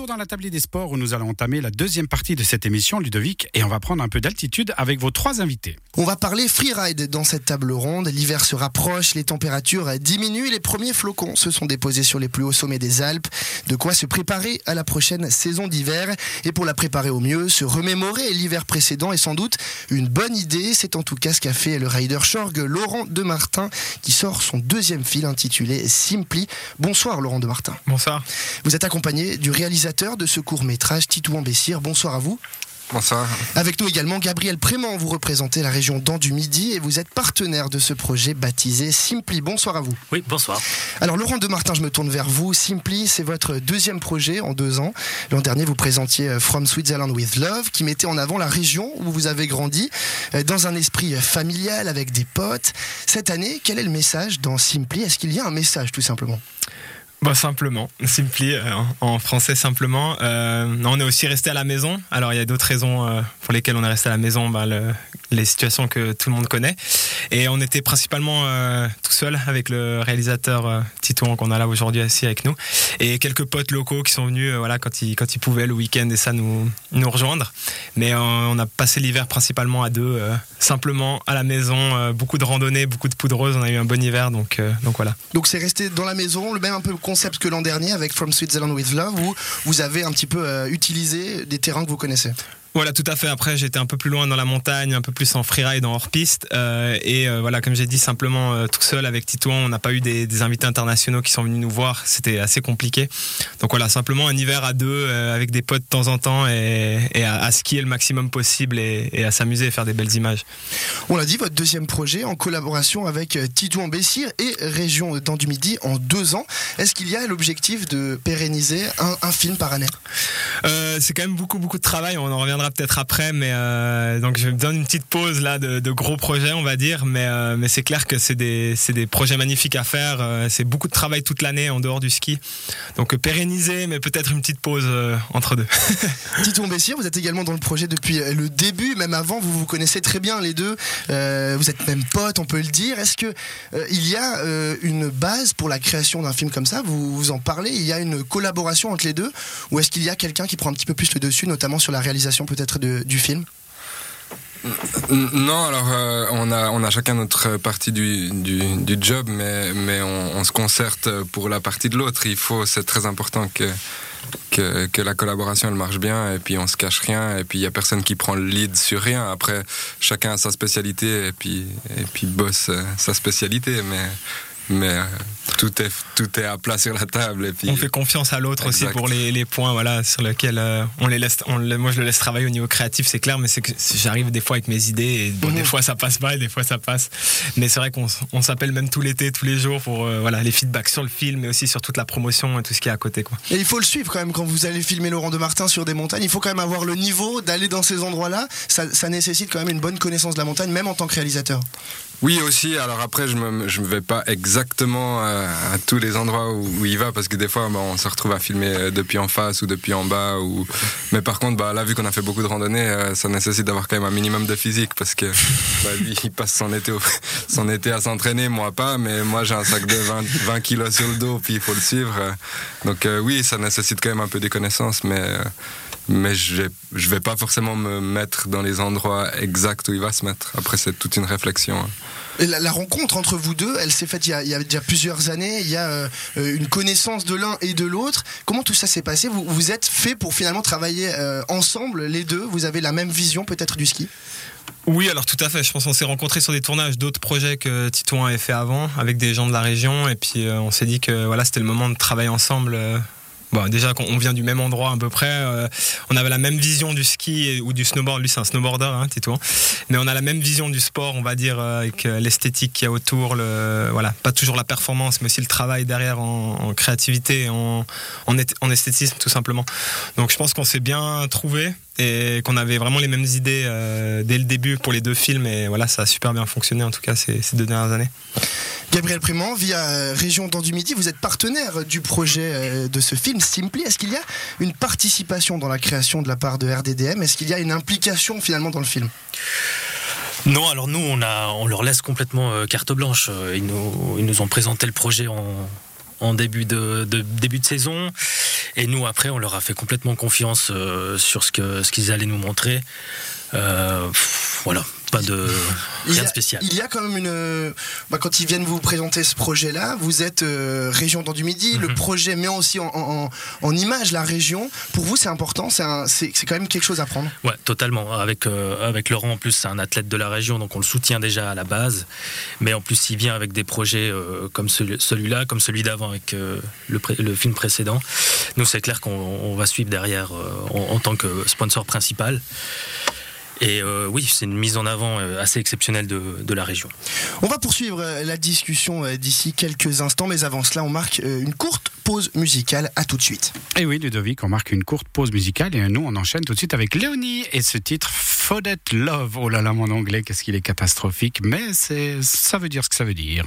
retour dans la tablée des sports où nous allons entamer la deuxième partie de cette émission, Ludovic, et on va prendre un peu d'altitude avec vos trois invités. On va parler freeride dans cette table ronde. L'hiver se rapproche, les températures diminuent les premiers flocons se sont déposés sur les plus hauts sommets des Alpes. De quoi se préparer à la prochaine saison d'hiver. Et pour la préparer au mieux, se remémorer l'hiver précédent est sans doute une bonne idée. C'est en tout cas ce qu'a fait le rider Schorg Laurent de Martin qui sort son deuxième film intitulé Simply. Bonsoir Laurent de Martin. Bonsoir. Vous êtes accompagné du réalisateur de ce court métrage, Titouan Bessir. Bonsoir à vous. Bonsoir. Avec nous également Gabriel Prément, vous représentez la région d'An du Midi et vous êtes partenaire de ce projet baptisé Simply. Bonsoir à vous. Oui, bonsoir. Alors Laurent de Martin, je me tourne vers vous. Simply, c'est votre deuxième projet en deux ans. L'an dernier, vous présentiez euh, From Switzerland with Love, qui mettait en avant la région où vous avez grandi, euh, dans un esprit familial avec des potes. Cette année, quel est le message dans Simply? Est-ce qu'il y a un message tout simplement? Bah, simplement, simply euh, en français simplement. Euh, on est aussi resté à la maison. Alors il y a d'autres raisons euh, pour lesquelles on est resté à la maison, bah, le, les situations que tout le monde connaît. Et on était principalement euh, tout seul avec le réalisateur euh, Titouan qu'on a là aujourd'hui assis avec nous et quelques potes locaux qui sont venus voilà quand ils quand ils pouvaient le week-end et ça nous nous rejoindre. Mais on a passé l'hiver principalement à deux, simplement à la maison, beaucoup de randonnées, beaucoup de poudreuse. On a eu un bon hiver donc donc voilà. Donc c'est resté dans la maison, le même un peu concept que l'an dernier avec From Switzerland with Love, où vous avez un petit peu euh, utilisé des terrains que vous connaissez. Voilà, tout à fait. Après, j'étais un peu plus loin dans la montagne, un peu plus en freeride, en hors-piste. Euh, et euh, voilà, comme j'ai dit, simplement euh, tout seul avec Titouan, on n'a pas eu des, invités internationaux qui sont venus nous voir. C'était assez compliqué. Donc voilà, simplement un hiver à deux, avec des potes de temps en temps et, à, skier le maximum possible et, à s'amuser et faire des belles images. On l'a dit, votre deuxième projet en collaboration avec Titouan Bessir et Région dans du Midi en deux ans. Est-ce qu'il y a l'objectif de pérenniser un, un, film par année? C'est quand même beaucoup, beaucoup de travail. On en revient peut-être après, mais euh, donc je me donne une petite pause là de, gros projets, on va dire, mais, euh, mais c'est clair que c'est des, projets magnifiques à faire. Euh, c'est beaucoup de travail toute l'année en dehors du ski, donc pérenniser, mais peut-être une petite pause entre deux. Titon Bessier, vous êtes également dans le projet depuis le début, même avant, vous vous connaissez très bien les deux. vous êtes même potes, on peut le dire. Est-ce que il y a une base pour la création d'un film comme ça? Vous vous en parlez Il y a une collaboration entre les deux, ou est-ce qu'il y a quelqu'un qui prend un petit peu plus le dessus, notamment sur la réalisation peut-être du film non, alors euh, on, a, on a chacun notre partie du, du, job, mais, mais on, se concerte pour la partie de l'autre. Il faut, c'est très important que, que, la collaboration elle marche bien et puis on se cache rien et puis il y a personne qui prend le lead sur rien. Après, chacun a sa spécialité et puis, et puis bosse euh, sa spécialité, mais mais euh, tout est tout est à plat sur la table et puis on fait confiance à l'autre aussi pour les, les, points voilà sur lesquels euh, on les laisse on, moi je le laisse travailler au niveau créatif c'est clair mais c'est que j'arrive des fois avec mes idées et bon, des mhm. fois ça passe pas et des fois ça passe. Mais c'est vrai qu'on on s'appelle même tout l'été tous les jours pour euh, voilà les feedbacks sur le film mais aussi sur toute la promotion et tout ce qui est à côté quoi. Et il faut le suivre quand même quand vous allez filmer Laurent de Martin sur des montagnes il faut quand même avoir le niveau d'aller dans ces endroits là ça, ça nécessite quand même une bonne connaissance de la montagne même en tant que réalisateur oui aussi. Alors après, je me vais pas exactement à, tous les endroits où, il va parce que des fois, bah, on se retrouve à filmer depuis en face ou depuis en bas. Ou mais par contre, bah, là, vu qu'on a fait beaucoup de randonnées, euh, ça nécessite d'avoir quand même un minimum de physique parce que bah, lui, il passe son été son été à s'entraîner, moi pas. Mais moi, j'ai un sac de 20, 20 kilos sur le dos, puis il faut le suivre. Donc euh, oui, ça nécessite quand même un peu des connaissances, mais euh, mais je vais, je vais pas forcément me mettre dans les endroits exacts où il va se mettre. Après, c'est toute une réflexion. Hein. La, rencontre entre vous deux, elle s'est faite il y, a, il y, a, déjà plusieurs années. Il y a euh, une connaissance de l'un et de l'autre. Comment tout ça s'est passé? Vous, vous êtes fait pour finalement travailler euh, ensemble, les deux? Vous avez la même vision peut-être du ski? Oui, alors tout à fait. Je pense qu'on s'est rencontrés sur des tournages d'autres projets que Titouan avait fait avant, avec des gens de la région, et puis euh, on s'est dit que voilà, c'était le moment de travailler ensemble Bon, déjà, on vient du même endroit à peu près. Euh, on avait la même vision du ski ou du snowboard. Lui, c'est un snowboarder, hein, Tito. Mais on a la même vision du sport, on va dire, euh, avec euh, l'esthétique qu'il y a autour. Voilà, pas toujours la performance, mais aussi le travail derrière en, créativité, en, en, esthétisme, tout simplement. Donc, je pense qu'on s'est bien trouvé et qu'on avait vraiment les mêmes idées dès le début pour les deux films. Et voilà, ça a super bien fonctionné en tout cas ces deux dernières années. Gabriel Primand, via Région dans du Midi, vous êtes partenaire du projet de ce film Simply. Est-ce qu'il y a une participation dans la création de la part de RDDM Est-ce qu'il y a une implication finalement dans le film? Non, alors nous, on, leur laisse complètement euh, carte blanche. Ils nous, ont présenté le projet en, début de, saison. Et nous, après, on leur a fait complètement confiance sur ce qu'ils allaient nous montrer. voilà, pas de rien de spécial. Il y a quand même une. Bah, quand ils viennent vous présenter ce projet-là, vous êtes euh, région dans du Midi. Le mhm. projet met aussi en, image la région. Pour vous, c'est important. C'est quand même quelque chose à prendre. Ouais, totalement. Avec euh, avec Laurent, en plus, c'est un athlète de la région, donc on le soutient déjà à la base. Mais en plus, il vient avec des projets euh, comme celui-là, comme celui d'avant avec le, le, film précédent. Nous, c'est clair qu'on va suivre derrière en, tant que sponsor principal. Et euh, oui, c'est une mise en avant euh, assez exceptionnelle de, de, la région. On va poursuivre euh, la discussion d'ici quelques instants, mais avant cela, on marque une courte pause musicale. À tout de suite. Et oui, Ludovic, on marque une courte pause musicale et nous, on enchaîne tout de suite avec Léonie et ce titre Fodet Love. Oh là là, mon anglais, qu'est-ce qu'il est catastrophique, mais ça veut dire ce que ça veut dire.